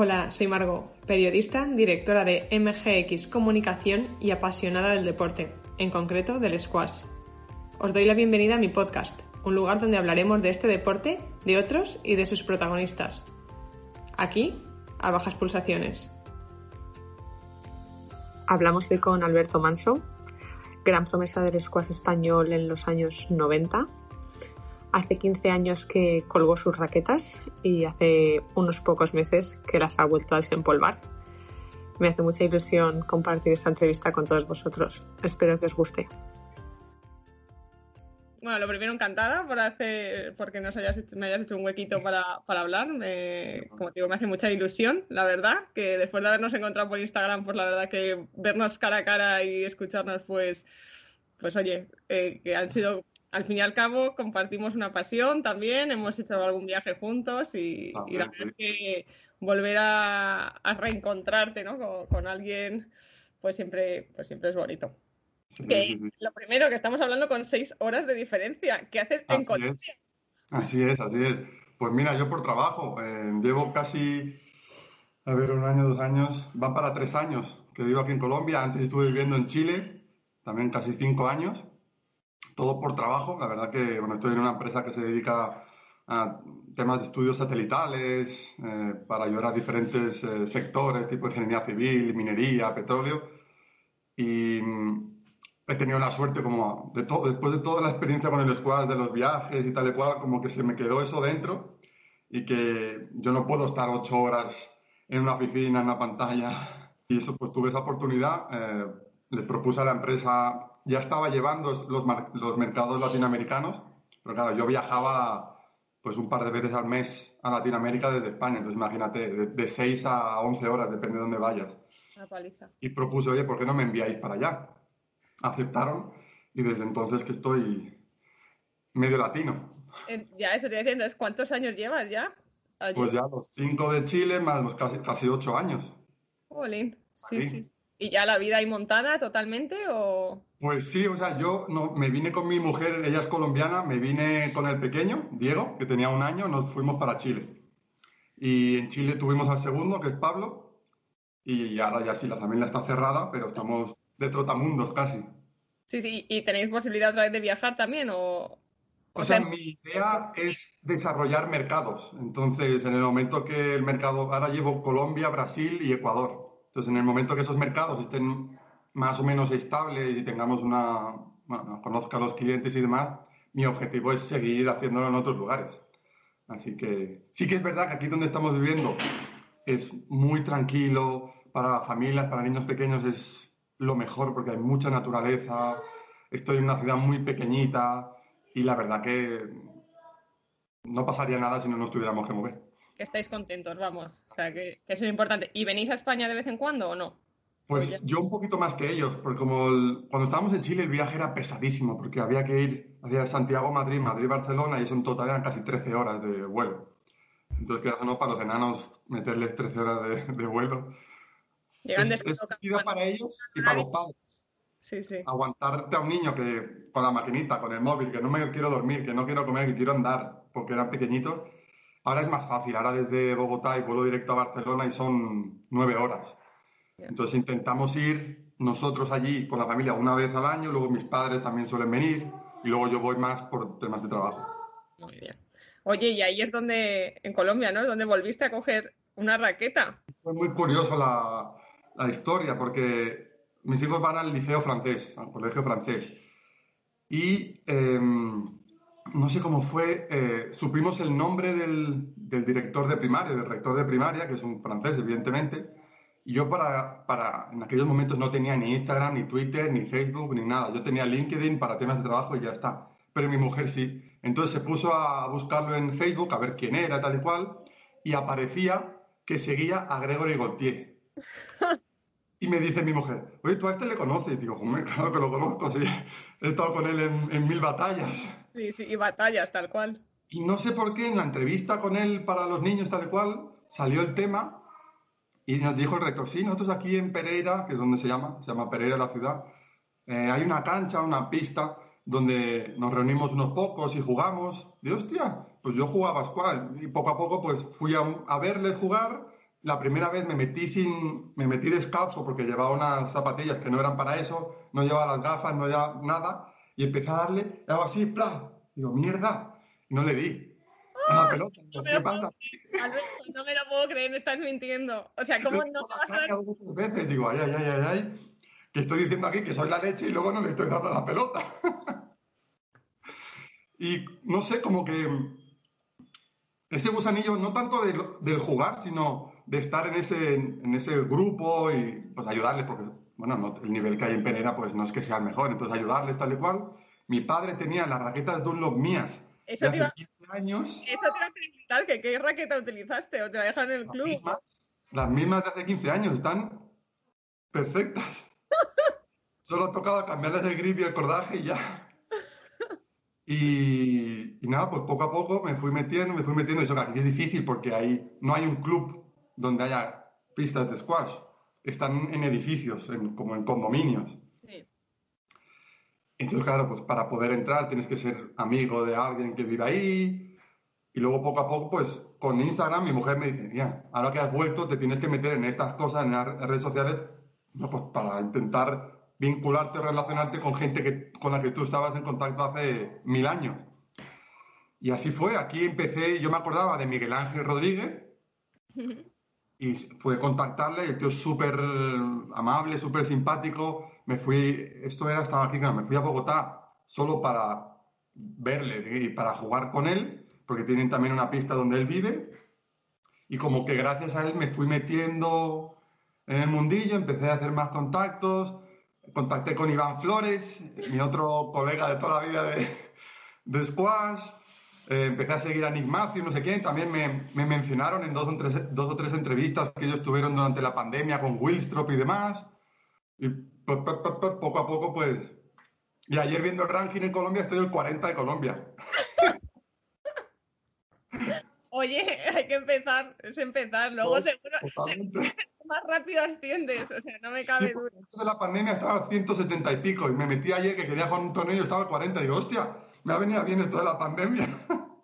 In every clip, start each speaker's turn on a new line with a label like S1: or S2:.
S1: Hola, soy Margot, periodista, directora de MGX Comunicación y apasionada del deporte, en concreto del squash. Os doy la bienvenida a mi podcast, un lugar donde hablaremos de este deporte, de otros y de sus protagonistas. Aquí, a bajas pulsaciones. Hablamos hoy con Alberto Manso, gran promesa del squash español en los años 90 Hace 15 años que colgó sus raquetas y hace unos pocos meses que las ha vuelto a desempolvar. Me hace mucha ilusión compartir esta entrevista con todos vosotros. Espero que os guste. Bueno, lo primero encantada por hacer, porque nos hayas me hayas hecho un huequito para, hablar. como digo, me hace mucha ilusión, la verdad, que después de habernos encontrado por Instagram, pues la verdad que vernos cara a cara y escucharnos, pues, pues oye, eh, que han sido al fin y al cabo compartimos una pasión también, hemos hecho algún viaje juntos y, la verdad es que volver a, reencontrarte ¿no? con, alguien pues siempre, pues siempre es bonito. lo primero, que estamos hablando con seis horas de diferencia. ¿Qué haces en Colombia?
S2: Así es, así es. Pues mira, yo por trabajo, eh, llevo casi, a ver, un año, dos años, va para tres años que vivo aquí en Colombia. Antes estuve viviendo en Chile, también casi cinco años todo por trabajo. La verdad que bueno, estoy en una empresa que se dedica a temas de estudios satelitales eh, para ayudar a diferentes eh, sectores, tipo ingeniería civil, minería, petróleo. Y mm, he tenido la suerte como de después de toda la experiencia con el squad, de los viajes y tal y cual, como que se me quedó eso dentro y que yo no puedo estar ocho horas en una oficina, en una pantalla. Y eso, pues tuve esa oportunidad. Eh, les propuse a la empresa ya estaba llevando los, los mercados latinoamericanos, pero claro, yo viajaba pues un par de veces al mes a Latinoamérica desde España, entonces imagínate, de, 6 a 11 horas, depende de dónde vayas. Y propuse, oye, ¿por qué no me enviáis para allá? Aceptaron y desde entonces que estoy medio latino.
S1: Ya, eso te estoy diciendo, ¿cuántos años llevas ya?
S2: Pues ya los 5 de Chile más los casi, casi 8 años.
S1: Jolín, sí, sí. ¿Y ya la vida ahí montada totalmente o...?
S2: Pues sí, o sea, yo no, me vine con mi mujer, ella es colombiana, me vine con el pequeño, Diego, que tenía un año, nos fuimos para Chile. Y en Chile tuvimos al segundo, que es Pablo, y ahora ya sí, la familia está cerrada, pero estamos de trotamundos casi.
S1: Sí, sí, ¿y tenéis posibilidad otra vez de viajar también o...?
S2: O, sea, mi idea es desarrollar mercados. Entonces, en el momento que el mercado, ahora llevo Colombia, Brasil y Ecuador. Entonces, en el momento que esos mercados estén más o menos estables y tengamos una, bueno, conozca a los clientes y demás, mi objetivo es seguir haciéndolo en otros lugares. Así que sí que es verdad que aquí donde estamos viviendo es muy tranquilo, para familias, para niños pequeños es lo mejor porque hay mucha naturaleza, estoy en una ciudad muy pequeñita y la verdad que no pasaría nada si no nos tuviéramos que mover
S1: que estáis contentos, vamos. O sea, que, eso es importante. ¿Y venís a España de vez en cuando o no?
S2: Pues yo un poquito más que ellos, porque como cuando estábamos en Chile el viaje era pesadísimo, porque había que ir hacia Santiago, Madrid, Madrid, Barcelona, y eso en total eran casi 13 horas de vuelo. Entonces, que no para los enanos meterles 13 horas de, vuelo. Llegan es, es para ellos y para los padres.
S1: Sí, sí.
S2: Aguantarte a un niño que con la maquinita, con el móvil, que no me quiero dormir, que no quiero comer, que quiero andar, porque eran pequeñitos, Ahora es más fácil, ahora desde Bogotá y vuelo directo a Barcelona y son nueve horas. Entonces intentamos ir nosotros allí con la familia una vez al año, luego mis padres también suelen venir y luego yo voy más por temas de trabajo.
S1: Muy bien. Oye, y ahí es donde, en Colombia, ¿no? Donde volviste a coger una raqueta.
S2: Fue muy curioso la, la historia porque mis hijos van al liceo francés, al colegio francés. Y em, no sé cómo fue, eh, supimos el nombre del, director de primaria, del rector de primaria, que es un francés, evidentemente, y yo para, para, en aquellos momentos no tenía ni Instagram, ni Twitter, ni Facebook, ni nada. Yo tenía LinkedIn para temas de trabajo y ya está. Pero mi mujer sí. Entonces se puso a buscarlo en Facebook, a ver quién era, tal y cual, y aparecía que seguía a Gregory Gauthier. Y me dice mi mujer, oye, tú a este le conoces. Y digo, claro que lo conozco, sí. He estado con él en mil batallas.
S1: Y batallas, tal cual.
S2: Y no sé por qué en la entrevista con él para los niños, tal cual, salió el tema y nos dijo el rector, sí, nosotros aquí en Pereira, que es donde se llama, se llama Pereira la ciudad, eh, hay una cancha, una pista donde nos reunimos unos pocos y jugamos. Y hostia, pues yo jugaba squash y poco a poco pues fui a, verles jugar la primera vez me metí sin, me metí descalzo porque llevaba unas zapatillas que no eran para eso, no llevaba las gafas, no llevaba nada, y empecé a darle, y hago así, ¡pla! Digo, mierda, y no le di. A la pelota,
S1: No
S2: ¿qué pasa?
S1: Alberto, no me lo puedo creer, me estás mintiendo. O sea, ¿cómo no vas a dar
S2: veces, digo, ay, ay, ay, ay, ay, que estoy diciendo aquí que soy la leche y luego no le estoy dando la pelota. y no sé, como que ese gusanillo, no tanto del, del jugar, sino de estar en ese, en ese grupo y pues ayudarles, porque, bueno, no- el nivel que hay en Penera, pues no es que sea el mejor, entonces ayudarles tal y cual. Mi padre tenía las raquetas Dunlop mías
S1: Eso
S2: de
S1: te iba-
S2: hace 15 años,
S1: Eso te iba a preguntar, que qué raqueta utilizaste o te la dejaron en el
S2: las
S1: club.
S2: mismas, las mismas de hace 15 años, están perfectas. Solo ha tocado cambiarles el grip y el cordaje y ya. Y, y nada, pues poco a poco me fui metiendo, me fui metiendo. Eso que aquí es difícil porque ahí no hay un club donde haya pistas de squash. Están en edificios, en- como en condominios.
S1: Sí.
S2: Entonces, claro, pues para poder entrar tienes que ser amigo de alguien que vive ahí. Y luego poco a poco, pues con Instagram mi mujer me dice, mira, ahora que has vuelto te tienes que meter en estas cosas, en las redes sociales, no, pues para intentar vincularte o relacionarte con gente que, con la que tú estabas en contacto hace mil años. Y así fue, aquí empecé, yo me acordaba de Miguel Ángel Rodríguez y fue contactarle, el tío súper amable, súper simpático. Me fui, esto era, estaba aquí, me fui a Bogotá solo para verle y para jugar con él, porque tienen también una pista donde él vive. Y como que gracias a él me fui metiendo en el mundillo, empecé a hacer más contactos. Contacté con Iván Flores, mi otro colega de toda la vida de, de squash. Eh, empecé a seguir a Nick Matthews, no sé quién. También me, me mencionaron en dos o, tres, dos o tres entrevistas que ellos tuvieron durante la pandemia con Willstrop y demás. Y po- po- po- po- poco a poco, pues. Y ayer viendo el ranking en Colombia, estoy el 40 de Colombia.
S1: Oye, hay que empezar, es empezar. Luego
S2: No,
S1: seguro
S2: Totalmente.
S1: más rápido asciendes. O sea, no me cabe
S2: Sí,
S1: duda.
S2: antes de la pandemia estaba al 170 y pico y me metí ayer que quería jugar un torneo y estaba al 40 y digo, hostia, me ha venido bien esto de la pandemia.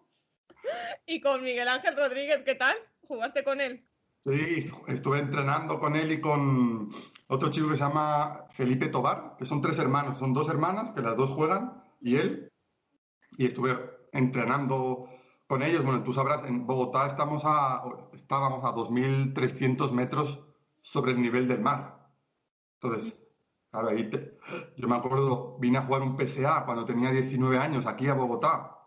S1: Y con Miguel Ángel Rodríguez, ¿qué tal? ¿Jugaste con él?
S2: Sí, estuve entrenando con él y con otro chico que se llama Felipe Tobar, que son tres hermanos, son dos hermanas que las dos juegan y él. Y estuve entrenando con ellos. Bueno, tú sabrás, en Bogotá estamos a, estábamos a 2.300 metros sobre el nivel del mar. Entonces, claro, ahí te- yo me acuerdo, vine a jugar un PSA cuando tenía 19 años aquí a Bogotá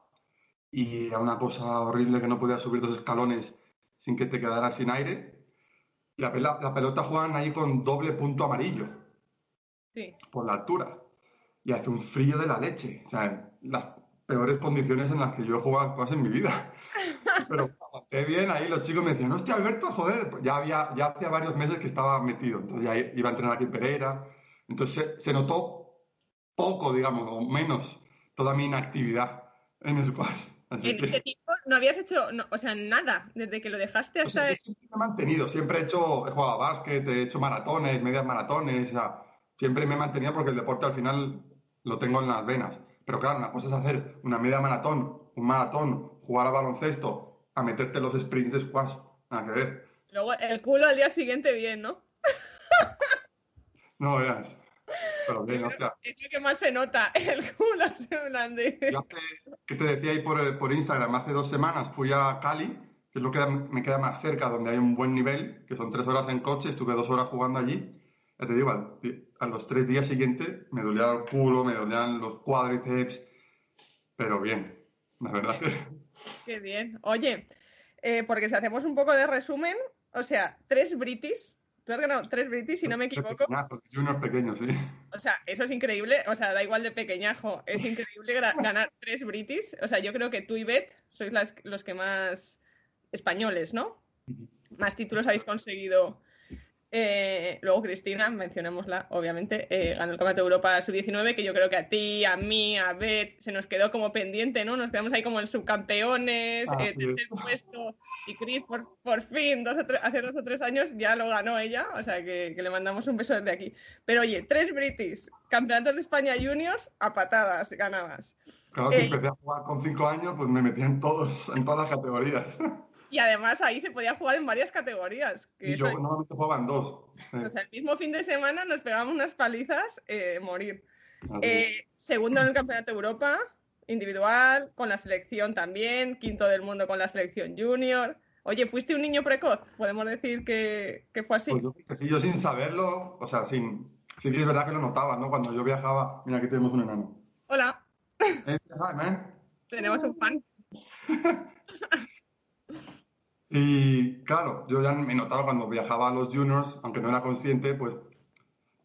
S2: y era una cosa horrible que no podía subir dos escalones sin que te quedaras sin aire. Y la, pela- la pelota juegan ahí con doble punto amarillo
S1: Sí.
S2: por la altura. Y hace un frío de la leche. O sea, las peores condiciones en las que yo he jugado en mi vida. Pero aguanté bien, ahí los chicos me decían, hostia, Alberto, joder, ya había, ya hacía varios meses que estaba metido. Entonces ya iba a entrenar aquí en Pereira. Entonces se, notó poco, digamos, o menos, toda mi inactividad en squash. Así
S1: En
S2: que-
S1: ese tiempo no habías hecho, no, o sea, nada, desde que lo dejaste
S2: O
S1: hasta...
S2: sea, yo siempre me he mantenido, siempre he hecho, he jugado a básquet, he hecho maratones, medias maratones, o sea, siempre me he mantenido porque el deporte al final lo tengo en las venas. Pero claro, una cosa es hacer una media maratón, un maratón, jugar a baloncesto, a meterte los sprints de squash, nada que ver.
S1: Luego el culo al día siguiente bien, ¿no?
S2: No verás. Pero bien, hostia.
S1: Es lo que más se nota, el culo, de...
S2: Yo que te decía ahí por, por Instagram, hace dos semanas fui a Cali, que es lo que me queda más cerca, donde hay un buen nivel, que son tres horas en coche, estuve dos horas jugando allí. Ya te digo, al- a los tres días siguientes me dolía el culo, me dolían los cuádriceps, pero bien, la verdad que...
S1: Qué bien. Oye, eh, porque si hacemos un poco de resumen, o sea, tres British, tú has ganado tres British, si no me equivoco.
S2: Juniors pequeños, sí.
S1: O sea, eso es increíble, o sea, da igual de pequeñajo, es increíble ganar tres British. O sea, yo creo que tú y Beth sois las- los que más españoles, ¿no? Más títulos habéis conseguido. Eh, luego Cristina, mencionémosla, obviamente, eh, ganó el Campeonato de Europa Sub-19, que yo creo que a ti, a mí, a Beth, se nos quedó como pendiente, ¿no? Nos quedamos ahí como el subcampeones,
S2: Así
S1: eh, tercer
S2: es.
S1: puesto, y Cris, por, por fin, dos o tres- hace dos o tres años ya lo ganó ella, o sea que, que le mandamos un beso desde aquí. Pero oye, tres British, campeonatos de España Juniors a patadas ganadas.
S2: Claro, si empecé a jugar con cinco años, pues me metía en todos, en todas las categorías.
S1: Y además ahí se podía jugar en varias categorías.
S2: y yo normalmente jugaba en dos.
S1: O sea, el mismo fin de semana nos pegamos unas palizas, eh, morir. Eh, segundo en el Campeonato de Europa, individual, con la selección también, quinto del mundo con la selección junior. Oye, ¿fuiste un niño precoz? Podemos decir que, que fue así.
S2: Pues yo, sí, yo sin saberlo, o sea, sin, sí es verdad que lo notaba, ¿no? Cuando yo viajaba, mira, aquí tenemos un enano.
S1: Hola.
S2: Hey, hi, man.
S1: Tenemos un fan.
S2: y claro, yo ya me notaba cuando viajaba a los juniors, aunque no era consciente, pues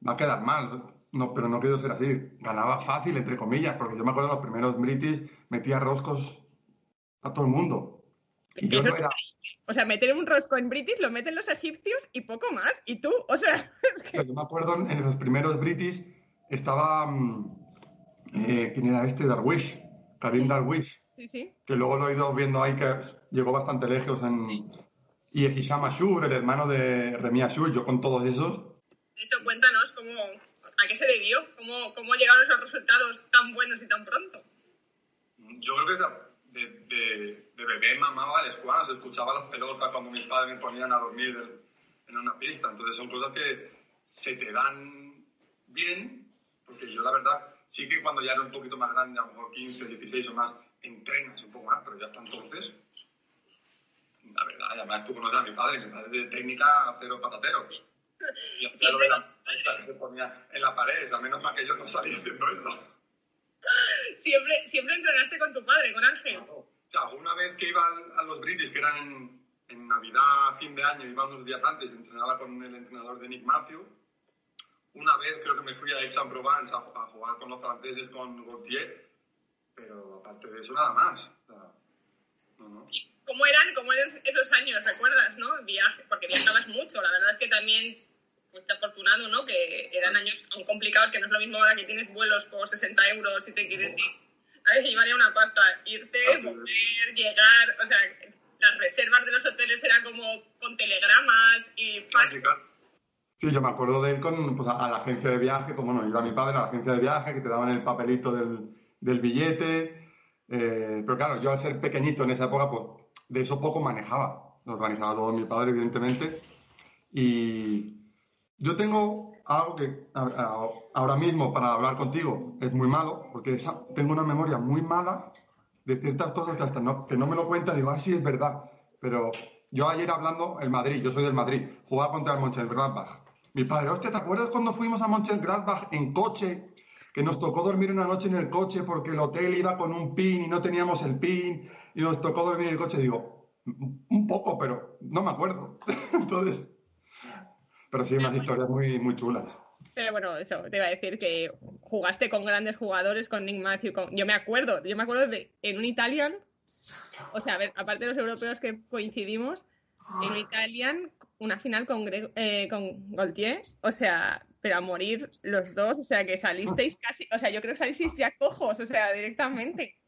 S2: va a quedar mal. No, pero no quiero ser así. Ganaba fácil, entre comillas, porque yo me acuerdo de los primeros British, metía roscos a todo el mundo.
S1: Y yo no era... O sea, meter un rosco en British lo meten los egipcios y poco más. Y tú, o sea.
S2: Es que... Yo me acuerdo en los primeros British estaba. Mm, eh, ¿Quién era este? Darwish. Karim Darwish.
S1: Sí, sí.
S2: Que luego lo he ido viendo ahí que llegó bastante lejos. En... Y Hisham Ashur, el hermano de Remi Ashur, yo con todos esos.
S1: Eso, cuéntanos cómo, a qué se debió, cómo, cómo llegaron esos resultados tan buenos y tan pronto.
S2: Yo creo que de, de, de bebé mamaba al squash, escuchaba las pelotas cuando mis padres me ponían a dormir en una pista. Entonces son cosas que se te dan bien, porque yo la verdad sí que cuando ya era un poquito más grande, a lo mejor 15, 16 o más, entrenas un poco más, pero ya hasta entonces, la verdad, además tú conoces a mi padre, mi padre de técnica cero patateros. Ya lo de la que se ponía en la pared, a menos mal que yo no salía haciendo esto.
S1: Siempre, siempre entrenaste con tu padre, con Ángel.
S2: o sea, una vez que iba a los British, que eran en, en Navidad, fin de año, iba unos días antes, entrenaba con el entrenador de Nick Matthew. Una vez creo que me fui a Aix-en-Provence a, a, jugar con los franceses con Gauthier, pero aparte de eso nada más. No, no.
S1: ¿Cómo eran, ¿Cómo eran esos años, recuerdas, no? Viaje, porque viajabas mucho, la verdad es que también fuiste afortunado, ¿no? Que eran años aún complicados, que no es lo mismo ahora que tienes vuelos por 60 euros y te quieres ir. A veces llevaría una pasta, irte, volver, llegar, o sea, las reservas de los hoteles eran como con telegramas y fax.
S2: Sí, yo me acuerdo de ir con, pues, a la agencia de viaje, como no, iba mi padre a la agencia de viaje, que te daban el papelito del, del billete. Eh, pero claro, yo al ser pequeñito en esa época, pues de eso poco manejaba. Lo organizaba todo mi padre, evidentemente. Y yo tengo algo que ahora mismo para hablar contigo es muy malo, porque tengo una memoria muy mala de ciertas cosas que hasta no, que no me lo cuentan, digo, ah, sí, es verdad. Pero yo ayer hablando, el Madrid, yo soy del Madrid, jugaba contra el Mönchengladbach. Mi padre, hostia, ¿te acuerdas cuando fuimos a Mönchengladbach en coche? Que nos tocó dormir una noche en el coche porque el hotel iba con un pin y no teníamos el pin y nos tocó dormir en el coche. Digo, un poco, pero no me acuerdo. Entonces, pero sí, unas historias muy, muy chulas.
S1: Pero bueno, eso, te iba a decir que jugaste con grandes jugadores, con Nick Matthew. Yo me acuerdo, yo me acuerdo de en un Italian, o sea, a ver, aparte de los europeos que coincidimos, en un Italian, una final con, eh, con Gaultier, o sea, pero a morir los dos, o sea, que salisteis casi, o sea, yo creo que salisteis ya cojos, o sea, directamente.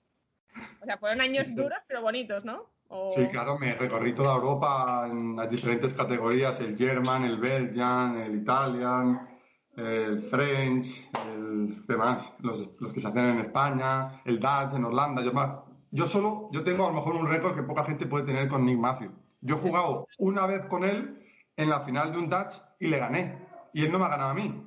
S1: O sea, fueron años duros, pero bonitos, ¿no?
S2: Sí, claro, me recorrí toda Europa en las diferentes categorías, el German, el Belgian, el Italian, el French, el demás, los, los que se hacen en España, el Dutch en Holanda. Yo, más, yo solo, yo tengo a lo mejor un récord que poca gente puede tener con Nick Matthew. Yo he jugado una vez con él en la final de un Dutch y le gané. Y él no me ha ganado a mí.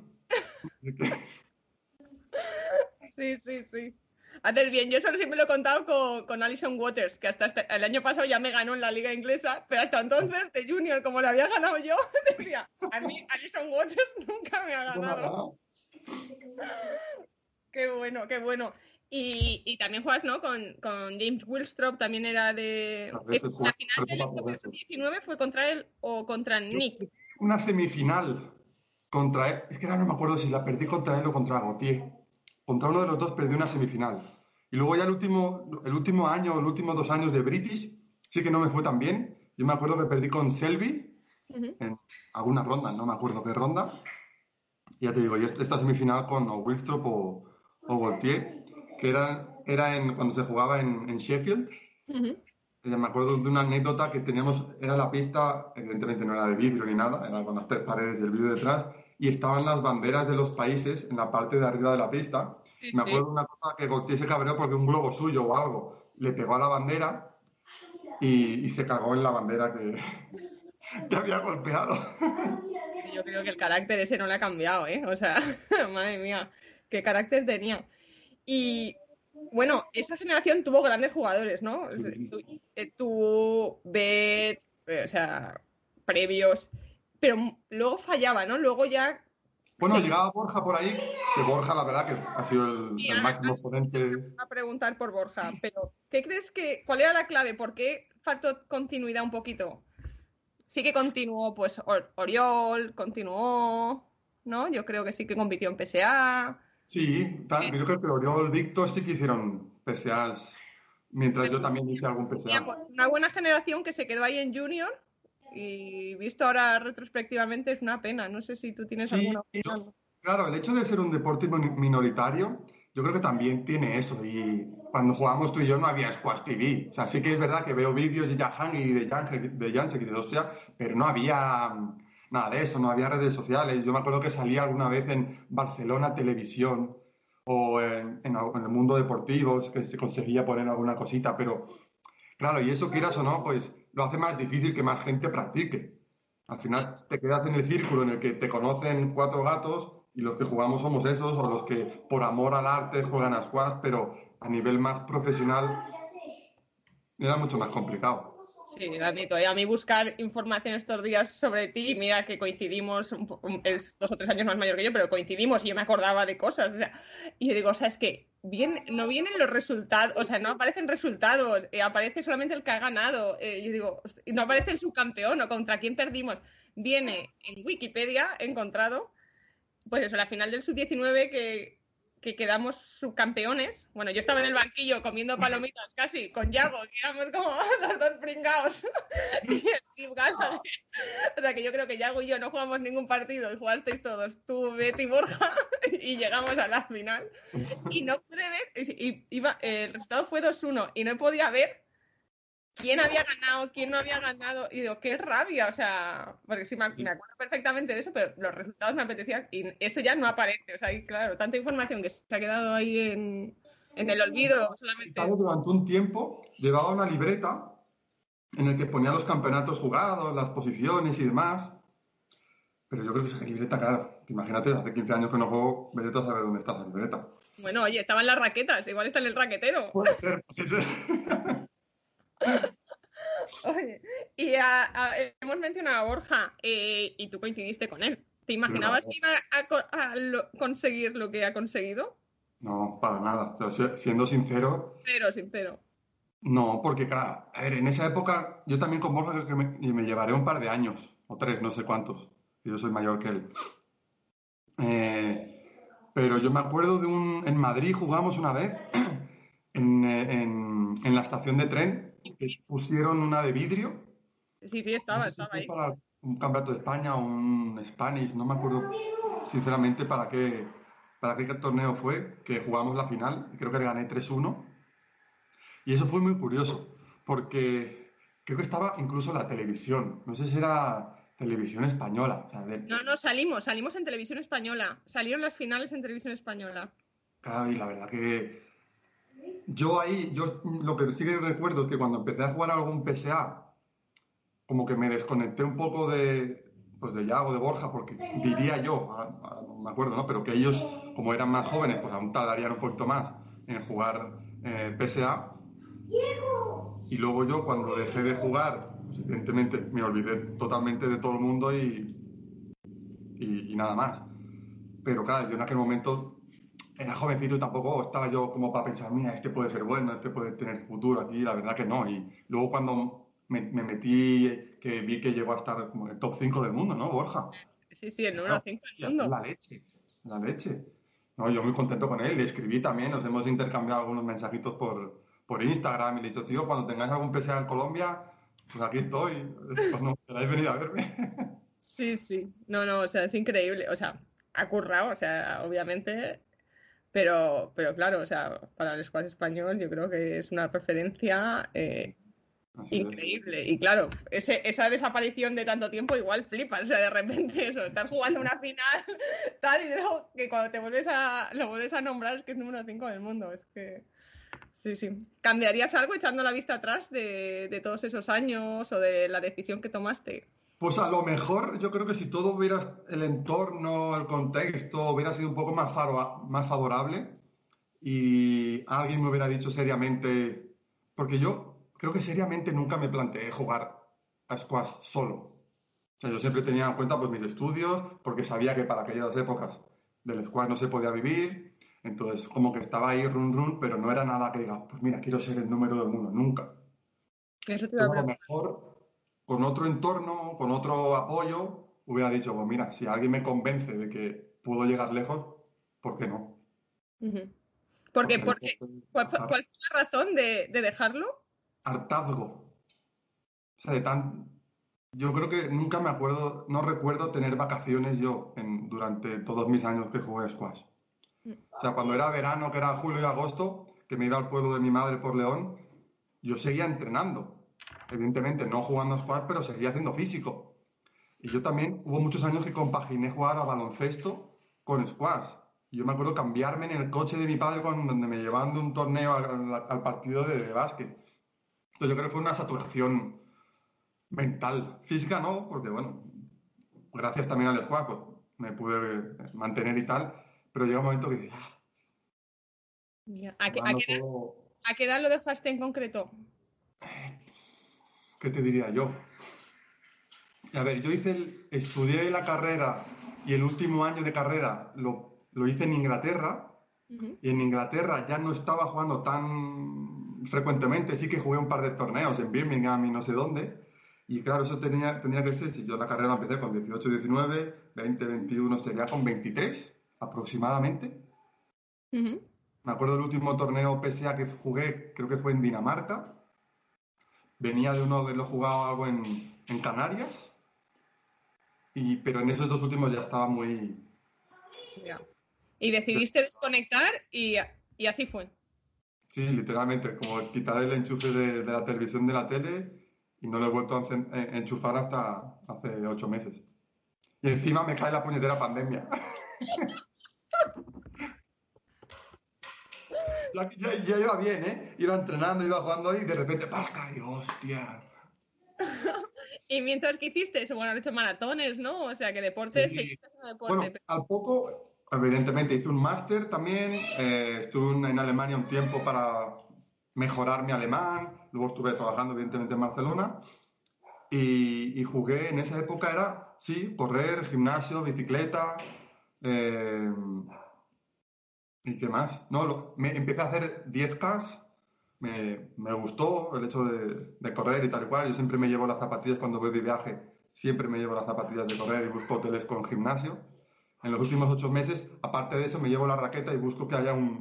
S1: Sí, sí, sí. Haces bien, yo solo siempre lo he contado con, con Alison Waters, que hasta este, el año pasado ya me ganó en la liga inglesa, pero hasta entonces de Junior, como lo había ganado yo, decía, a mí Alison Waters nunca me ha ganado. qué bueno, qué bueno. Y, y, también juegas, ¿no? Con, con James Wilstrop, también era de... La final del 2019 fue contra él o contra Nick.
S2: Una semifinal contra él. Es que ahora no me acuerdo si la perdí contra él o contra Gautier contra uno de los dos perdí una semifinal. Y luego ya el último, el último año, los últimos dos años de British, sí que no me fue tan bien. Yo me acuerdo que perdí con Selby en alguna ronda, no me acuerdo qué ronda. Y ya te digo, y esta semifinal con o Wilstrop o, o Gaultier, que era, era en, cuando se jugaba en, Sheffield. Me acuerdo de una anécdota que teníamos, era la pista, evidentemente no era de vidrio ni nada, era con las tres paredes del vidrio detrás, y estaban las banderas de los países en la parte de arriba de la pista. Me acuerdo de una cosa que Gautier se cabreó porque un globo suyo o algo le pegó a la bandera y, se cagó en la bandera que, que había golpeado.
S1: Yo creo que el carácter ese no le ha cambiado, ¿eh? O sea, madre mía, qué carácter tenía. Y bueno, esa generación tuvo grandes jugadores, ¿no? Tú, Bet, eh, o sea, previos, pero luego fallaba, ¿no? Luego ya
S2: bueno, llegaba Borja por ahí, que Borja la verdad que ha sido el, máximo exponente.
S1: A preguntar por Borja, pero ¿qué crees que, cuál era la clave? ¿Por qué faltó continuidad un poquito? Sí que continuó, pues, Oriol, continuó, ¿no? Yo creo que sí que compitió en PSA.
S2: Sí, yo creo que Oriol, Víctor sí que hicieron PSAs, mientras yo también hice algún.
S1: Pues, una buena generación que se quedó ahí en Junior y visto ahora retrospectivamente es una pena. No sé si tú tienes alguna opinión.
S2: claro, el hecho de ser un deporte minoritario, yo creo que también tiene eso. Y cuando jugamos tú y yo no había Squash TV. O sea, sí que es verdad que veo vídeos de Jahan y de Janssen, de y de Hostia, pero no había nada de eso, no había redes sociales. Yo me acuerdo que salía alguna vez en Barcelona Televisión o en, en el mundo deportivo, que se conseguía poner alguna cosita, pero claro, y eso quieras o no, pues lo hace más difícil que más gente practique. Al final te quedas en el círculo en el que te conocen cuatro gatos y los que jugamos somos esos o los que por amor al arte juegan a squash, pero a nivel más profesional era mucho más complicado.
S1: Sí, Danito. Y a mí buscar información estos días sobre ti, mira que coincidimos, es dos o tres años más mayor que yo, pero coincidimos y yo me acordaba de cosas. y yo digo, o sea, es que bien, no vienen los resultados, o sea, no aparecen resultados, eh, aparece solamente el que ha ganado. Eh, yo digo, no aparece el subcampeón o contra quién perdimos. Viene en Wikipedia encontrado, pues eso, la final del sub-19 que que quedamos subcampeones. Bueno, yo estaba en el banquillo comiendo palomitas casi con Yago, que éramos como los dos pringados. y el O sea que yo creo que Yago y yo no jugamos ningún partido y jugasteis todos, tú, Betty y Borja, y llegamos a la final. Y no pude ver, y, iba, el resultado fue 2-1 y no podía ver quién había ganado, quién no había ganado. Y digo, qué rabia, o sea, porque sí me, acuerdo perfectamente de eso, pero los resultados me apetecían y eso ya no aparece. O sea, y claro, tanta información que se ha quedado ahí en, el olvido. Solamente...
S2: Durante un tiempo llevaba una libreta en el que ponía los campeonatos jugados, las posiciones y demás. Pero yo creo que esa libreta, claro, imagínate, hace 15 años que no juego, vete a saber dónde está esa libreta.
S1: Bueno, oye, estaban las raquetas, igual está en el raquetero.
S2: Puede ser, puede ser.
S1: Oye, y hemos mencionado a Borja eh, y tú coincidiste con él. ¿Te imaginabas que iba a, conseguir lo que ha conseguido?
S2: No, para nada. siendo sincero.
S1: Pero sincero.
S2: No, porque claro, a ver, en esa época yo también con Borja que me, me llevaré un par de años, o tres, no sé cuántos. Yo soy mayor que él. Eh, pero yo me acuerdo de un. En Madrid jugamos una vez en, en, en la estación de tren pusieron una de vidrio.
S1: Sí, sí, estaba, estaba ahí.
S2: Para un campeonato de España o un Spanish, no me acuerdo sinceramente para qué, para qué torneo fue, que jugamos la final, creo que gané 3-1. Y eso fue muy curioso, porque creo que estaba incluso la televisión, no sé si era televisión española.
S1: No, no, salimos, salimos en televisión española, salieron las finales en televisión española.
S2: Claro, y la verdad que yo ahí, yo lo que sí que recuerdo es que cuando empecé a jugar algún PSA, como que me desconecté un poco de, pues de Yago, de Borja, porque diría yo, no me acuerdo, ¿no? Pero que ellos, como eran más jóvenes, pues aún tardarían un poquito más en jugar eh, PSA. Y luego yo, cuando dejé de jugar, pues evidentemente me olvidé totalmente de todo el mundo y, y, y nada más. Pero claro, yo en aquel momento era jovencito y tampoco estaba yo como para pensar, mira, este puede ser bueno, este puede tener futuro aquí, la verdad que no. Y luego cuando me, metí, que vi que llegó a estar como en el top 5 del mundo, ¿no, Borja?
S1: Sí, sí, el número 5 del mundo.
S2: La leche, la leche. No, yo muy contento con él, le escribí también, nos hemos intercambiado algunos mensajitos por, por Instagram y le he dicho, tío, cuando tengáis algún PSA en Colombia, pues aquí estoy, no queráis venir a verme.
S1: Sí, sí, no, no, o sea, es increíble, o sea, ha currado, o sea, obviamente pero, pero claro, o sea, para el squash español yo creo que es una referencia eh, increíble. Y claro, ese, esa desaparición de tanto tiempo igual flipas, o sea, de repente eso, estás jugando una final, tal, y luego que cuando te vuelves a, lo vuelves a nombrar es que es número 5 del mundo, es que Sí, sí. ¿Cambiarías algo echando la vista atrás de, de todos esos años o de la decisión que tomaste?
S2: Pues a lo mejor yo creo que si todo hubiera, el entorno, el contexto hubiera sido un poco más, faro- más favorable y alguien me hubiera dicho seriamente, porque yo creo que seriamente nunca me planteé jugar a squash solo. O sea, yo siempre tenía en cuenta pues mis estudios, porque sabía que para aquellas épocas del squash no se podía vivir, entonces como que estaba ahí run run, pero no era nada que diga, pues mira, quiero ser el número del mundo, nunca.
S1: Iba a
S2: lo mejor con otro entorno, con otro apoyo, hubiera dicho, pues mira, si alguien me convence de que puedo llegar lejos, ¿por qué no?
S1: Ujú. ¿Por qué?
S2: Porque
S1: ¿Por qué?
S2: entonces,
S1: ¿Cuál, fue,
S2: har-
S1: cuál fue la razón de, de dejarlo?
S2: Hartazgo. O sea, de tan... Yo creo que nunca me acuerdo, no recuerdo tener vacaciones yo en- durante todos mis años que jugué squash. O sea, cuando era verano, que era julio y agosto, que me iba al pueblo de mi madre por León, yo seguía entrenando. Evidentemente, no jugando a squash, pero seguía haciendo físico. Y yo también, hubo muchos años que compaginé jugar a baloncesto con squash. Y yo me acuerdo cambiarme en el coche de mi padre cuando me llevaban de un torneo al, al partido de, de básquet. Entonces yo creo que fue una saturación mental. Física no, porque bueno, gracias también al squash, pues, me pude mantener y tal. Pero llega un momento que dices, ah,
S1: ¿A qué, a qué edad, a qué edad lo dejaste en concreto?
S2: ¿Qué te diría yo? A ver, yo hice el, estudié la carrera y el último año de carrera lo, lo hice en Inglaterra y en Inglaterra ya no estaba jugando tan frecuentemente, sí que jugué un par de torneos en Birmingham y no sé dónde. Y claro, eso tenía, tendría que ser, si yo la carrera la empecé con 18, 19, 20, 21, sería con 23 aproximadamente.
S1: Ujú.
S2: Me acuerdo del último torneo PSA que jugué, creo que fue en Dinamarca. Venía de uno de los jugado algo en, en Canarias. Y, pero en esos dos últimos ya estaba muy.
S1: Ya. Y decidiste desconectar y, y así fue.
S2: Sí, literalmente, como quitar el enchufe de, de la televisión de la tele y no lo he vuelto a eh, enchufar hasta hace ocho meses. Y encima me cae la puñetera pandemia. ya, ya, ya iba bien, ¿eh? Iba entrenando, iba jugando ahí y de repente ¡pasca! Y hostia.
S1: Y mientras que hiciste bueno, has hecho maratones, ¿no? O sea, que deporte,
S2: Sí.
S1: haciendo deporte.
S2: Bueno, al poco, evidentemente, hice un máster también. eh, estuve en- en Alemania un tiempo para mejorar mi alemán. Luego estuve trabajando, evidentemente, en Barcelona. Y, y jugué en esa época, era, sí, correr, gimnasio, bicicleta. eh, ¿Y qué más? No, lo- me, empecé a hacer 10K. Me, me gustó el hecho de, de correr y tal y cual. Yo siempre me llevo las zapatillas cuando voy de viaje. Siempre me llevo las zapatillas de correr y busco hoteles con gimnasio. En los últimos ocho meses, aparte de eso, me llevo la raqueta y busco que haya un,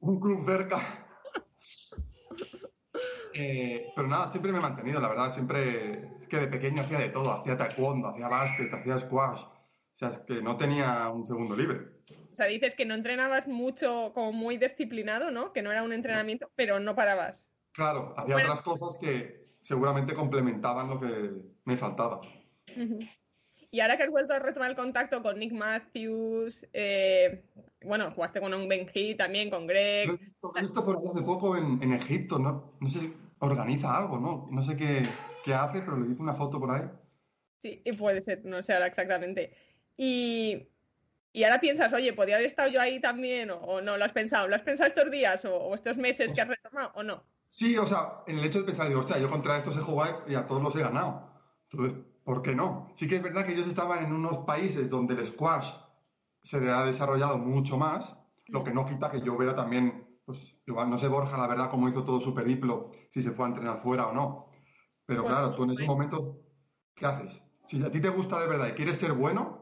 S2: un club cerca. Eh, pero nada, siempre me he mantenido, la verdad. Siempre, es que de pequeño hacía de todo. Hacía taekwondo, hacía básquet, hacía squash. O sea, es que no tenía un segundo libre.
S1: O sea, dices que no entrenabas mucho, como muy disciplinado, ¿no? Que no era un entrenamiento, pero no parabas.
S2: Claro, hacía
S1: Bueno.
S2: otras cosas que seguramente complementaban lo que me faltaba.
S1: Y ahora que has vuelto a retomar el contacto con Nick Matthews, eh, bueno, jugaste con un Benji también, con
S2: Lo
S1: Greg.
S2: he visto, lo he visto por ahí hace poco en, en Egipto, no, no sé, organiza algo, ¿no? No sé qué, qué hace, pero le hice una foto por ahí.
S1: Sí, y puede ser, no sé ahora exactamente. Y, y ahora piensas, oye, ¿podría haber estado yo ahí también? O, o no, ¿lo has pensado? ¿Lo has pensado estos días o, o estos meses que has retomado o no?
S2: Sí, o sea, en el hecho de pensar, digo, hostia, yo contra estos he jugado y a todos los he ganado. Entonces, ¿por qué no? Sí que es verdad que ellos estaban en unos países donde el squash se le ha desarrollado mucho más, lo que no quita que yo hubiera también, pues igual no sé Borja, la verdad, cómo hizo todo su periplo, si se fue a entrenar fuera o no. Pero
S1: Pues,
S2: claro, tú en ese momento, ¿qué haces? Si a ti te gusta de verdad y quieres ser bueno,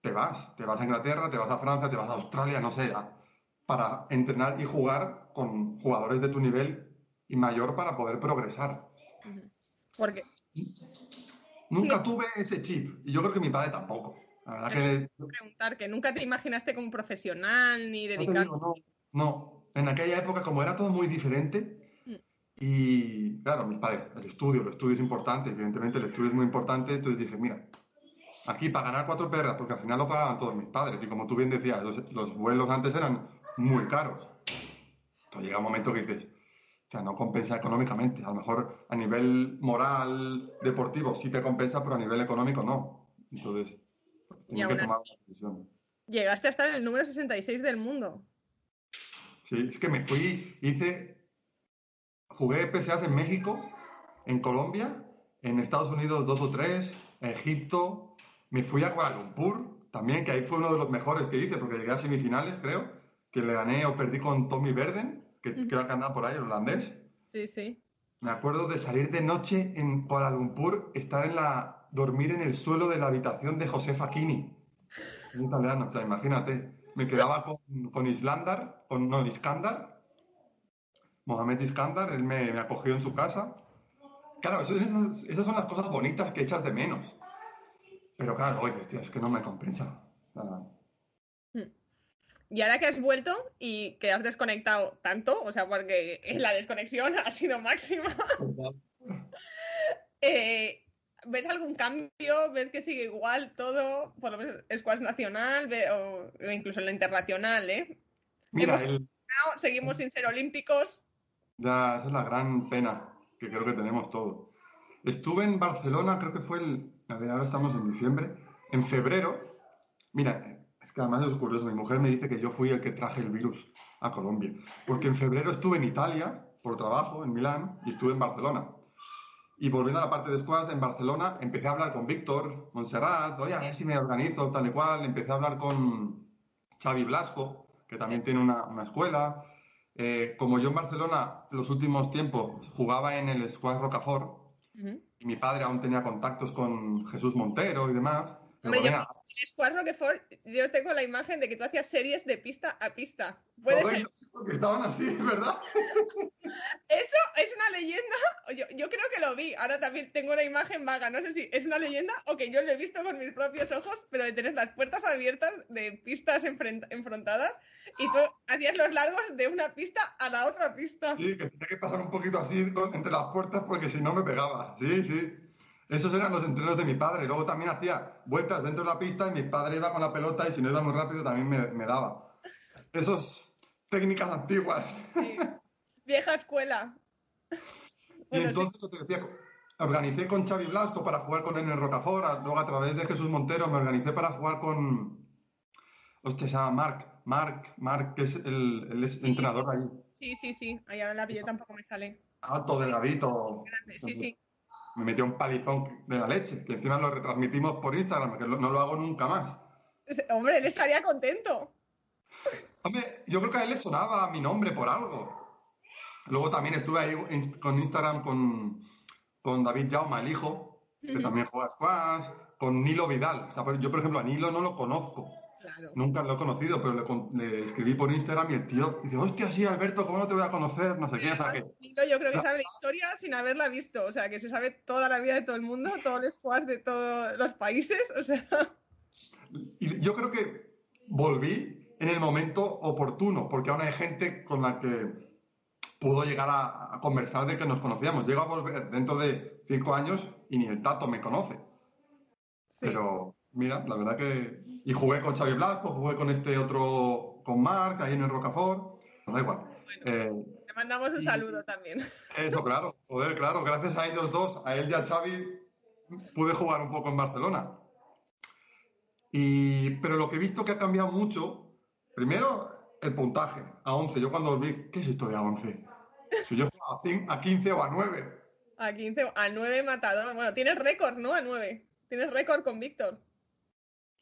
S2: te vas. Te vas a Inglaterra, te vas a Francia, te vas a Australia, no sé, a- para entrenar y jugar con jugadores de tu nivel y mayor para poder progresar.
S1: Porque,
S2: Nunca
S1: Sí.
S2: tuve ese chip y yo creo que mi padre tampoco. La verdad que
S1: preguntar, que nunca te imaginaste como profesional ni
S2: no
S1: dedicado.
S2: digo, no, no. En aquella época, como era todo muy diferente,
S1: Mm.
S2: y claro, mis padres, el estudio, el estudio es importante, evidentemente el estudio es muy importante, entonces dije, mira, aquí para ganar cuatro perras, porque al final lo pagaban todos mis padres, y como tú bien decías, los, los vuelos antes eran muy caros. Entonces llega un momento que dices, O sea, no compensa económicamente. A lo mejor a nivel moral, deportivo, sí te compensa, pero a nivel económico no. Entonces, tienes que tomar una decisión.
S1: Llegaste a estar en el número 66 del mundo.
S2: Sí, es que me fui, hice, jugué PSAs en México, en Colombia, en Estados Unidos dos o tres, Egipto, me fui a Kuala Lumpur también, que ahí fue uno de los mejores que hice, porque llegué a semifinales, creo, que le gané o perdí con Tommy Verden, que creo que anda por ahí, el holandés.
S1: Sí, sí.
S2: Me acuerdo de salir de noche en Kuala Lumpur, estar en la, dormir en el suelo de la habitación de José Facchini, un italiano, o sea, imagínate. Me quedaba con, con Islandar, con, no, Iskandar, Mohamed Iskandar, él me, me acogió en su casa. Claro, esas, esas son las cosas bonitas que echas de menos. Pero claro, oye, tío, es que no me compensa. Nada.
S1: Y ahora que has vuelto y que has desconectado tanto, o sea, porque la desconexión ha sido máxima, eh, ¿ves algún cambio? ¿Ves que sigue igual todo? Por lo menos Squash nacional o, o incluso en la internacional, ¿eh?
S2: Mira,
S1: Hemos-
S2: el-
S1: No, seguimos sin ser olímpicos.
S2: ya, esa es la gran pena que creo que tenemos todos. Estuve en Barcelona, creo que fue el. A ver, ahora estamos en diciembre. En febrero. Mira, es que además es curioso. Mi mujer me dice que yo fui el que traje el virus a Colombia. Porque en febrero estuve en Italia por trabajo, en Milán, y estuve en Barcelona. Y volviendo a la parte después, en Barcelona, empecé a hablar con Víctor Montserrat, oye, a ver si me organizo, tal y cual. Empecé a hablar con Xavi Blasco, que también tiene una, una escuela. Eh, como yo en Barcelona los últimos tiempos jugaba en el Squash Rocafort, Y mi padre aún tenía contactos con Jesús Montero y demás.
S1: Hombre, yo
S2: "Venga,
S1: en Squash Roquefort, yo tengo la imagen de que tú hacías series de pista a pista. ¿Puede ser?
S2: porque estaban así, ¿verdad?
S1: Eso es una leyenda. Yo, yo creo que lo vi. Ahora también tengo una imagen vaga. No sé si es una leyenda o que yo lo he visto con mis propios ojos, pero de tener las puertas abiertas de pistas enfrent- enfrentadas y tú hacías los largos de una pista a la otra pista.
S2: Sí, que tenía que pasar un poquito así entre las puertas porque si no me pegaba. Sí, sí. Esos eran los entrenos de mi padre. Luego también hacía vueltas dentro de la pista y mi padre iba con la pelota y si no iba muy rápido también me, me daba. Esos técnicas antiguas.
S1: Sí. Vieja escuela.
S2: Y
S1: Bueno, sí.
S2: entonces, que te decía, organicé con Xavi Blasco para jugar con él en el Rocafort, a- luego a través de Jesús Montero me organicé para jugar con... Hostia, se llama Marc, Marc, Marc, que es el,
S1: Sí,
S2: entrenador de allí.
S1: Sí, sí, sí. Ahora la pillé tampoco me sale.
S2: Alto, delgadito.
S1: Grande. Sí, sí.
S2: Me metió un palizón de la leche, que encima lo retransmitimos por Instagram, que no lo hago nunca más.
S1: Hombre, él estaría contento.
S2: Hombre, yo creo que a él le sonaba mi nombre por algo. Luego también estuve ahí en- con Instagram con, con David Jauma, el hijo, que también juega squash, con Nilo Vidal. O sea, yo, por ejemplo, a Nilo no lo conozco,
S1: Claro.
S2: nunca lo he conocido, pero le, le escribí por Instagram y el tío dice, hostia, sí, Alberto, ¿cómo no te voy a conocer? No sé qué, o sea, que...
S1: Yo creo que sabe la historia sin haberla visto. O sea, que se sabe toda la vida de todo el mundo, todos los squads de todos los países. O sea,
S2: Y yo creo que volví en el momento oportuno, porque aún hay gente con la que pudo llegar a, a conversar de que nos conocíamos. Llego a volver dentro de cinco años y ni el tato me conoce.
S1: sí.
S2: Pero mira, la verdad que... Y jugué con Xavi Blasco, jugué con este otro, con Marc, ahí en el Rocafort. No da igual. Eh,
S1: Le mandamos un saludo también.
S2: eso, claro, joder, claro. Gracias a ellos dos, a él y a Xavi, pude jugar un poco en Barcelona. Y, pero lo que he visto que ha cambiado mucho, primero el puntaje, a 11. Yo cuando volví, ¿qué es esto de a 11? Si yo jugaba a 15 o a 9.
S1: A 15, a 9 matador. Bueno, tienes récord, ¿no? A 9. Tienes récord con Víctor.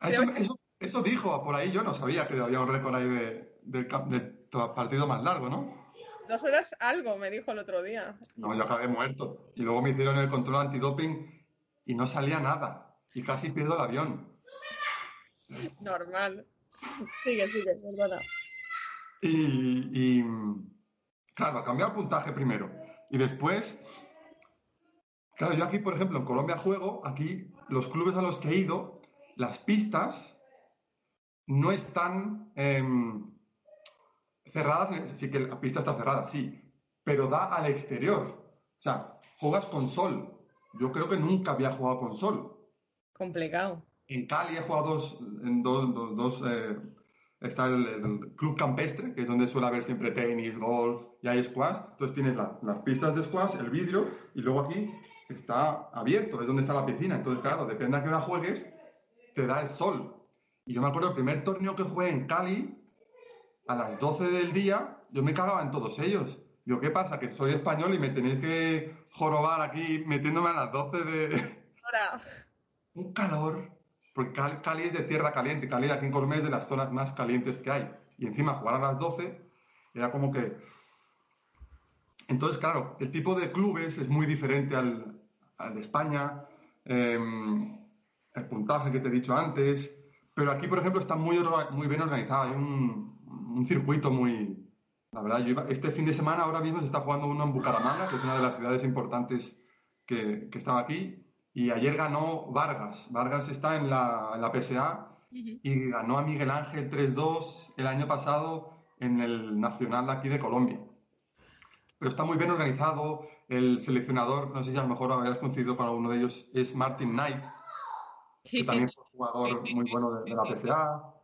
S2: Ah, Eso, eso- eso dijo por ahí, yo no sabía que había un récord ahí de, del partido más largo, ¿no?
S1: Dos horas algo, me dijo el otro día.
S2: No, yo acabé muerto. Y luego me hicieron el control antidoping y no salía nada. Y casi pierdo el avión.
S1: Normal. Sigue, sigue, perdona.
S2: Y, y, claro, cambiar el puntaje primero. Y después, claro, yo aquí, por ejemplo, en Colombia juego, aquí los clubes a los que he ido, las pistas no están em, cerradas, sí que la pista está cerrada, sí, pero da al exterior. O sea, juegas con sol. Yo creo que nunca había jugado con sol.
S1: Complicado.
S2: En Cali he jugado dos, en dos, dos, dos, eh, está el, club campestre, que es donde suele haber siempre tenis, golf y hay squash. Entonces tienes las pistas de squash, el vidrio, y luego aquí está abierto, es donde está la piscina. Entonces, claro, depende a qué hora juegues, te da el sol. Y yo me acuerdo el primer torneo que jugué en Cali, a las 12 del día, yo me cagaba en todos ellos. Digo, ¿qué pasa? Que soy español y me tenéis que jorobar aquí metiéndome a las 12 de... Un calor. Porque Cali es de tierra caliente. Cali aquí en Colombia es de las zonas más calientes que hay. Y encima jugar a las 12 era como que... Entonces, claro, el tipo de clubes es muy diferente al, de España. Em, el puntaje que te he dicho antes. Pero aquí, por ejemplo, está muy, muy bien organizado. Hay un, circuito muy... La verdad, este fin de semana ahora mismo se está jugando uno en Bucaramanga, que es una de las ciudades importantes que, que estaba aquí. Y ayer ganó Vargas. Vargas está en la, PSA y ganó a Miguel Ángel 3-2 el año pasado en el Nacional aquí de Colombia. Pero está muy bien organizado. El seleccionador, no sé si a lo mejor habéis coincidido con alguno de ellos, es Martin Knight, que también es un jugador muy bueno de, la PSA.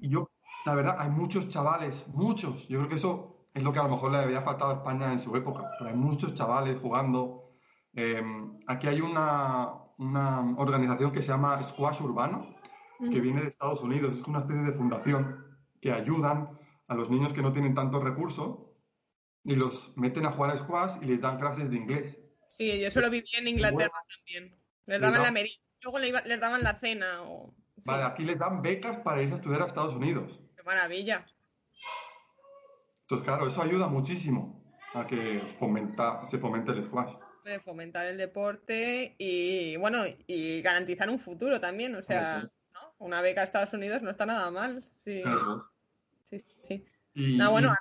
S2: Y yo, la verdad, hay muchos chavales, muchos. Yo creo que eso es lo que a lo mejor le había faltado a España en su época. Pero hay muchos chavales jugando. Eh, aquí hay una, una organización que se llama Squash Urbano, que viene de Estados Unidos. Es una especie de fundación que ayudan a los niños que no tienen tantos recursos y los meten a jugar a squash y les dan clases de inglés.
S1: Sí, yo solo viví en Inglaterra también. Les daban la merienda, luego les daban la cena. O...
S2: Vale, aquí les dan becas para irse a estudiar a Estados Unidos.
S1: ¡Qué maravilla!
S2: Entonces, claro, eso ayuda muchísimo a que fomenta, se fomente el squash
S1: de fomentar el deporte y bueno, y garantizar un futuro también. O sea, una beca a Estados Unidos no está nada mal. Sí, sí, sí.
S2: bueno,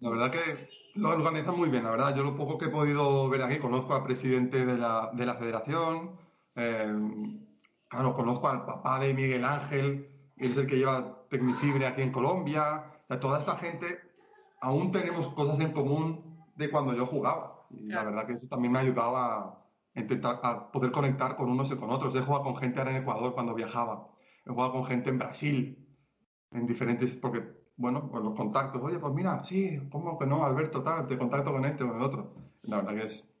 S2: La verdad que lo organizan muy bien, la verdad. Yo lo poco que he podido ver aquí, conozco al presidente de la, de la federación, eh, claro, conozco al papá de Miguel Ángel, él es el que lleva Tecnifibre aquí en Colombia. toda esta gente, aún tenemos cosas en común de cuando yo jugaba. Y la verdad que eso también me ha ayudado a intentar a poder conectar con unos y con otros. He jugado con gente ahora en Ecuador cuando viajaba. He jugado con gente en Brasil, en diferentes, porque, bueno, con los contactos. Oye, pues mira, sí, ¿cómo que no, Alberto? Tal, te contacto con este o con el otro. La verdad que es.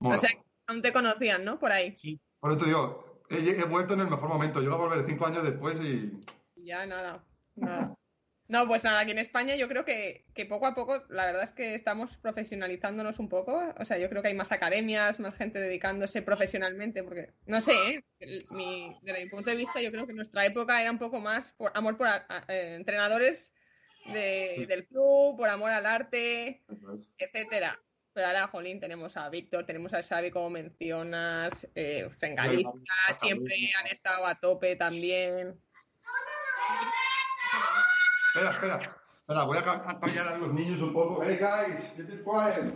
S1: O sea, aún te conocían, ¿no? Por ahí.
S2: Sí. Por eso digo, he, he vuelto en el mejor momento. Yo voy a volver cinco años después y.
S1: Ya, nada. Nada. No, pues nada, aquí en España yo creo que, poco a poco, la verdad es que estamos profesionalizándonos un poco. O sea, yo creo que hay más academias, más gente dedicándose profesionalmente, porque no sé, ¿eh? desde mi punto de vista, yo creo que nuestra época era un poco más por amor por eh, entrenadores del club, por amor al arte, etcétera. Pero ahora, Jolín, tenemos a Víctor, tenemos a Xavi, como mencionas, eh, en Galicia siempre han estado a tope también.
S2: Espera, espera. Espera, voy a callar a los niños un poco. Hey, guys, get it quiet.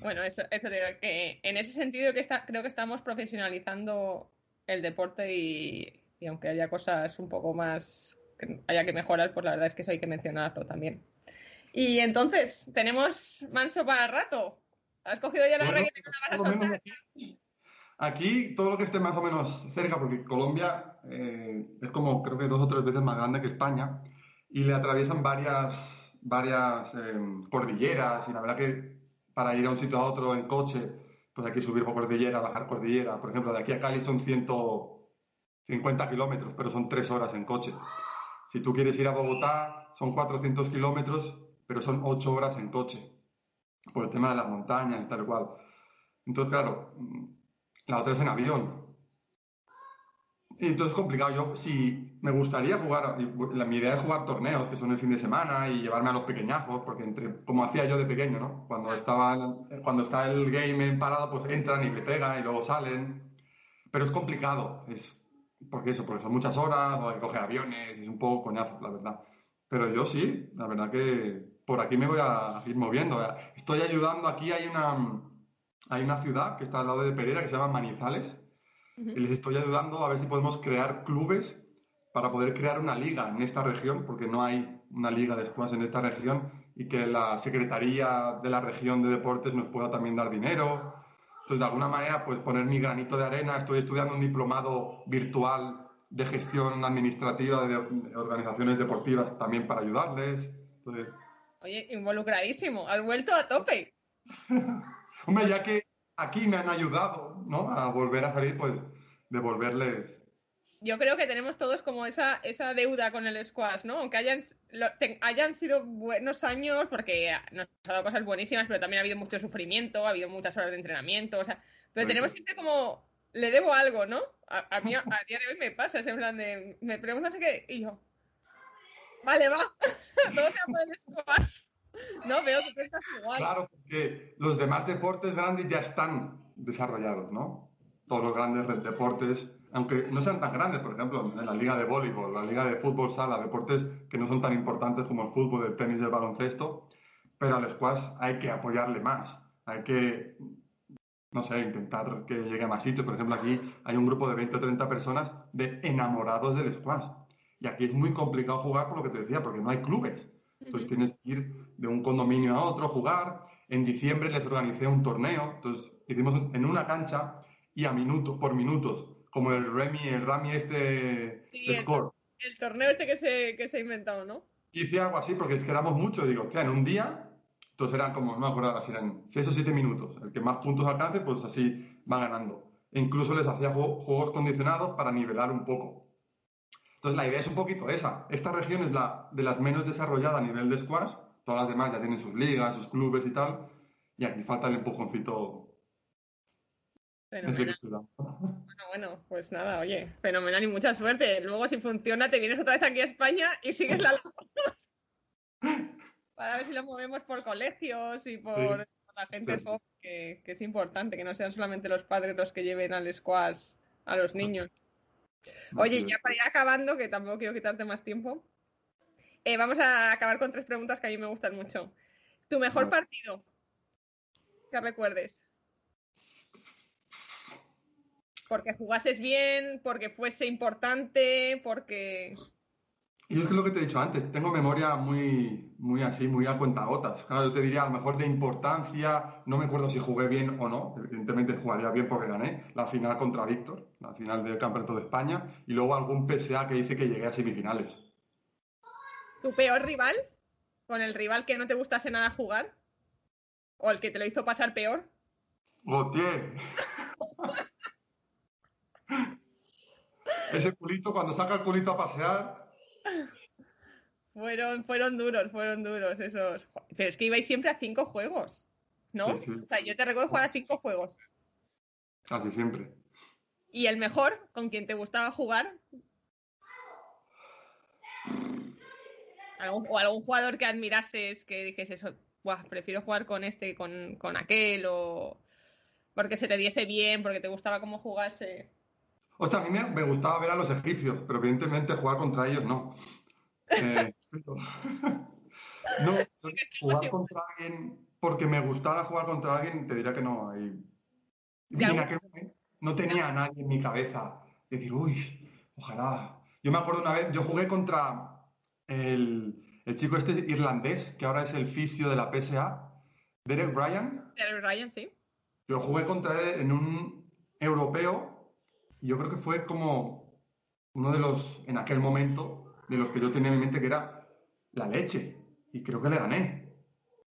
S1: Bueno, eso, eso digo, que en ese sentido que está, creo que estamos profesionalizando el deporte y, aunque haya cosas un poco más que haya que mejorar, pues la verdad es que eso hay que mencionarlo también. Y entonces, ¿tenemos manso para rato? ¿Has cogido ya la bueno, que
S2: te Aquí todo lo que esté más o menos cerca, porque Colombia eh, es como creo que dos o tres veces más grande que España y le atraviesan varias, varias em, cordilleras y la verdad que para ir a un sitio a otro en coche, pues hay que subir por cordillera, bajar cordillera. Por ejemplo, de aquí a Cali son 150 kilómetros, pero son tres horas en coche. Si tú quieres ir a Bogotá, son 400 kilómetros, pero son ocho horas en coche, por el tema de las montañas y tal cual. Entonces, claro, la otra es en avión. Y entonces es complicado. Yo, si me gustaría jugar, la, mi idea es jugar torneos, que son el fin de semana, y llevarme a los pequeñajos, porque entre, como hacía yo de pequeño, ¿no? Cuando, estaba, cuando está el game en parado, pues entran y le pegan y luego salen. Pero es complicado, es porque eso, porque son muchas horas, o hay que coger aviones, es un poco coñazo, la verdad. Pero yo sí, la verdad que por aquí me voy a ir moviendo. Estoy ayudando, aquí hay una, hay una ciudad que está al lado de Pereira que se llama Manizales y les estoy ayudando a ver si podemos crear clubes para poder crear una liga en esta región, porque no hay una liga después en esta región y que la Secretaría de la región de deportes nos pueda también dar dinero. Entonces, de alguna manera, pues poner mi granito de arena. Estoy estudiando un diplomado virtual de gestión administrativa de organizaciones deportivas también para ayudarles.
S1: Oye, involucradísimo, has vuelto a tope.
S2: Hombre, ya que aquí me han ayudado, ¿no? A volver a salir, pues devolverles.
S1: Yo creo que tenemos todos como esa, esa deuda con el squash, ¿no? Aunque hayan, hayan sido buenos años, porque nos ha dado cosas buenísimas, pero también ha habido mucho sufrimiento, ha habido muchas horas de entrenamiento, o sea, pero tenemos siempre como, le debo algo, ¿no? A, mí a, día de hoy me pasa, es en plan de, me preguntas qué, y yo, vale, va, todo sea por el squash. No, veo que estás igual.
S2: Claro, porque los demás deportes grandes ya están desarrollados, ¿no? Todos los grandes deportes, aunque no sean tan grandes, por ejemplo, en la liga de voleibol, la liga de fútbol sala, deportes que no son tan importantes como el fútbol, el tenis, el baloncesto, pero al squash hay que apoyarle más, hay que, no sé, intentar que llegue a más sitios. Por ejemplo, aquí hay un grupo de 20 o 30 personas de enamorados del squash. Y aquí es muy complicado jugar por lo que te decía, porque no hay clubes. Entonces tienes que ir de un condominio a otro, jugar. En diciembre les organicé un torneo, entonces hicimos en una cancha y a minutos, por minutos, el Remy, el Rami este
S1: score. El, torneo este que se, que se ha inventado, ¿no?
S2: Hice algo así porque es que éramos muchos, digo, o sea, en un día, entonces eran como, no me acuerdo ahora si eran 6 o 7 minutos. El que más puntos alcance, pues así va ganando. E incluso les hacía juegos condicionados para nivelar un poco. Entonces, la idea es un poquito esa. Esta región es la de las menos desarrolladas a nivel de squash. Todas las demás ya tienen sus ligas, sus clubes y tal. Y aquí falta el empujoncito.
S1: Fenomenal. Bueno, bueno, pues nada, oye, fenomenal y mucha suerte. Luego, si funciona, te vienes otra vez aquí a España y sigues la Para ver si lo movemos por colegios y por, la gente joven, que, que es importante, que no sean solamente los padres los que lleven al squash a los niños. Oye, ya para ir acabando, que tampoco quiero quitarte más tiempo, eh, vamos a acabar con tres preguntas que a mí me gustan mucho. ¿Tu mejor partido? Que recuerdes. Porque jugases bien, porque fuese importante, porque...
S2: Yo es lo que te he dicho antes, tengo memoria muy, muy así, muy a cuentagotas. Claro, yo te diría a lo mejor de importancia, no me acuerdo si jugué bien o no, evidentemente jugaría bien porque gané la final contra Víctor, la final del Campeonato de España, y luego algún PSA que dice que llegué a semifinales.
S1: ¿Tu peor rival? ¿Con el rival que no te gustase nada jugar? ¿O el que te lo hizo pasar peor?
S2: Gautier. Ese culito, cuando saca el culito a pasear,
S1: fueron, fueron duros, fueron duros esos. Pero es que ibais siempre a cinco juegos, ¿no? O sea, yo te recuerdo jugar a cinco juegos.
S2: Casi siempre.
S1: ¿Y el mejor? ¿Con quien te gustaba jugar? ¿O algún jugador que admirases que dijese eso? prefiero jugar con este, con, con aquel, o porque se te diese bien, porque te gustaba cómo jugase.
S2: Hostia, a mí me, gustaba ver a los egipcios, pero evidentemente jugar contra ellos no. Eh, no, jugar contra alguien porque me gustara jugar contra alguien, te diría que no. no tenía a nadie en mi cabeza. Decir, uy, ojalá. Yo me acuerdo una vez, yo jugué contra el, el chico este irlandés, que ahora es el fisio de la PSA, Derek Ryan.
S1: Derek Ryan, sí.
S2: Yo jugué contra él en un europeo yo creo que fue como uno de los, en aquel momento, de los que yo tenía en mi mente que era la leche. Y creo que le gané.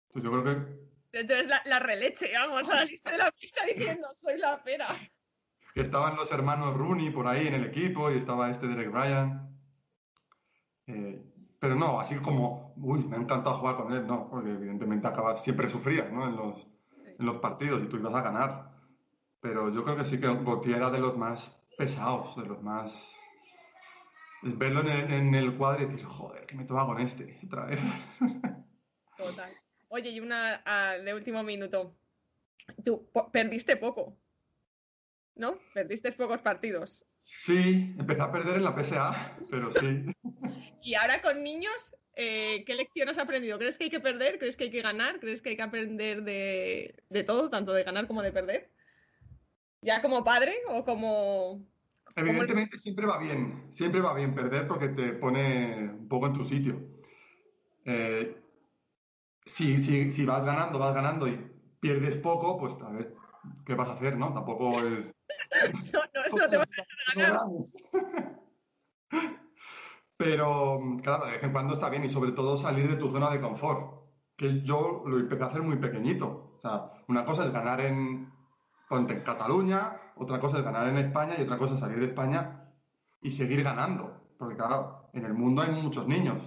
S2: Entonces yo creo
S1: que... Entonces la, la releche, vamos, a la lista de la pista diciendo, soy la pera.
S2: Estaban los hermanos Rooney por ahí en el equipo y estaba este Derek Ryan. Eh, pero no, así como, uy, me ha encantado jugar con él, no, porque evidentemente acabas, siempre sufrías, ¿no? En los, en los partidos y tú ibas a ganar. Pero yo creo que sí que Gautier era de los más pesados, de los más. Verlo en el, cuadro y decir, joder, que me toma con este otra vez.
S1: Total. Oye, y una ah, de último minuto. Tú perdiste poco, ¿no? Perdiste pocos partidos.
S2: Sí, empecé a perder en la PSA, pero sí.
S1: y ahora con niños, eh, ¿qué lección has aprendido? ¿Crees que hay que perder? ¿Crees que hay que ganar? ¿Crees que hay que aprender de, de todo, tanto de ganar como de perder? ¿Ya como padre o como...?
S2: Evidentemente siempre va bien, siempre va bien perder porque te pone un poco en tu sitio. Eh, si, si, si, vas ganando, vas ganando y pierdes poco, pues a ver, ¿qué vas a hacer, no? Tampoco es...
S1: no, no, no te vas a ganar.
S2: Pero, claro, de vez en cuando está bien y sobre todo salir de tu zona de confort, que yo lo empecé a hacer muy pequeñito. O sea, una cosa es ganar en, en Cataluña, otra cosa es ganar en España y otra cosa es salir de España y seguir ganando. Porque, claro, en el mundo hay muchos niños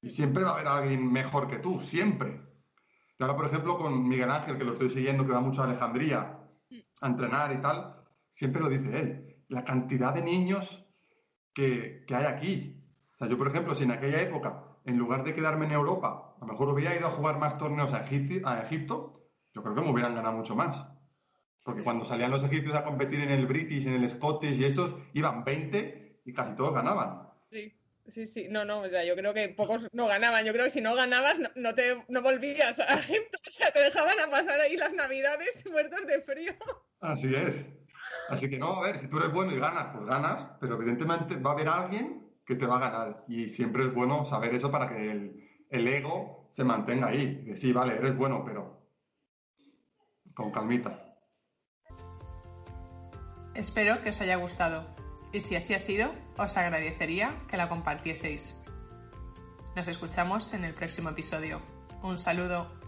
S2: y siempre va a haber alguien mejor que tú, siempre. Y ahora, por ejemplo, con Miguel Ángel, que lo estoy siguiendo, que va mucho a Alejandría a entrenar y tal, siempre lo dice él. La cantidad de niños que, que hay aquí, yo, por ejemplo, si en aquella época, en lugar de quedarme en Europa, a lo mejor hubiera ido a jugar más torneos a, Egipto, yo creo que me hubieran ganado mucho más. Porque cuando salían los egipcios a competir en el British, en el Scottish y estos, iban 20 y casi todos ganaban.
S1: Sí, sí, sí. No, no, o sea, yo creo que pocos no ganaban. Yo creo que si no ganabas, no, te, no volvías a Egipto. O sea, te dejaban a pasar ahí las navidades muertos de frío.
S2: Así es. Así que no, a ver, si tú eres bueno y ganas, pues ganas, pero evidentemente va a haber alguien que te va a ganar. Y siempre es bueno saber eso para que el, ego se mantenga ahí. Que sí, vale, eres bueno, pero con calmita.
S3: Espero que os haya gustado. Y si así ha sido, os agradecería que la compartieseis. Nos escuchamos en el próximo episodio. Un saludo.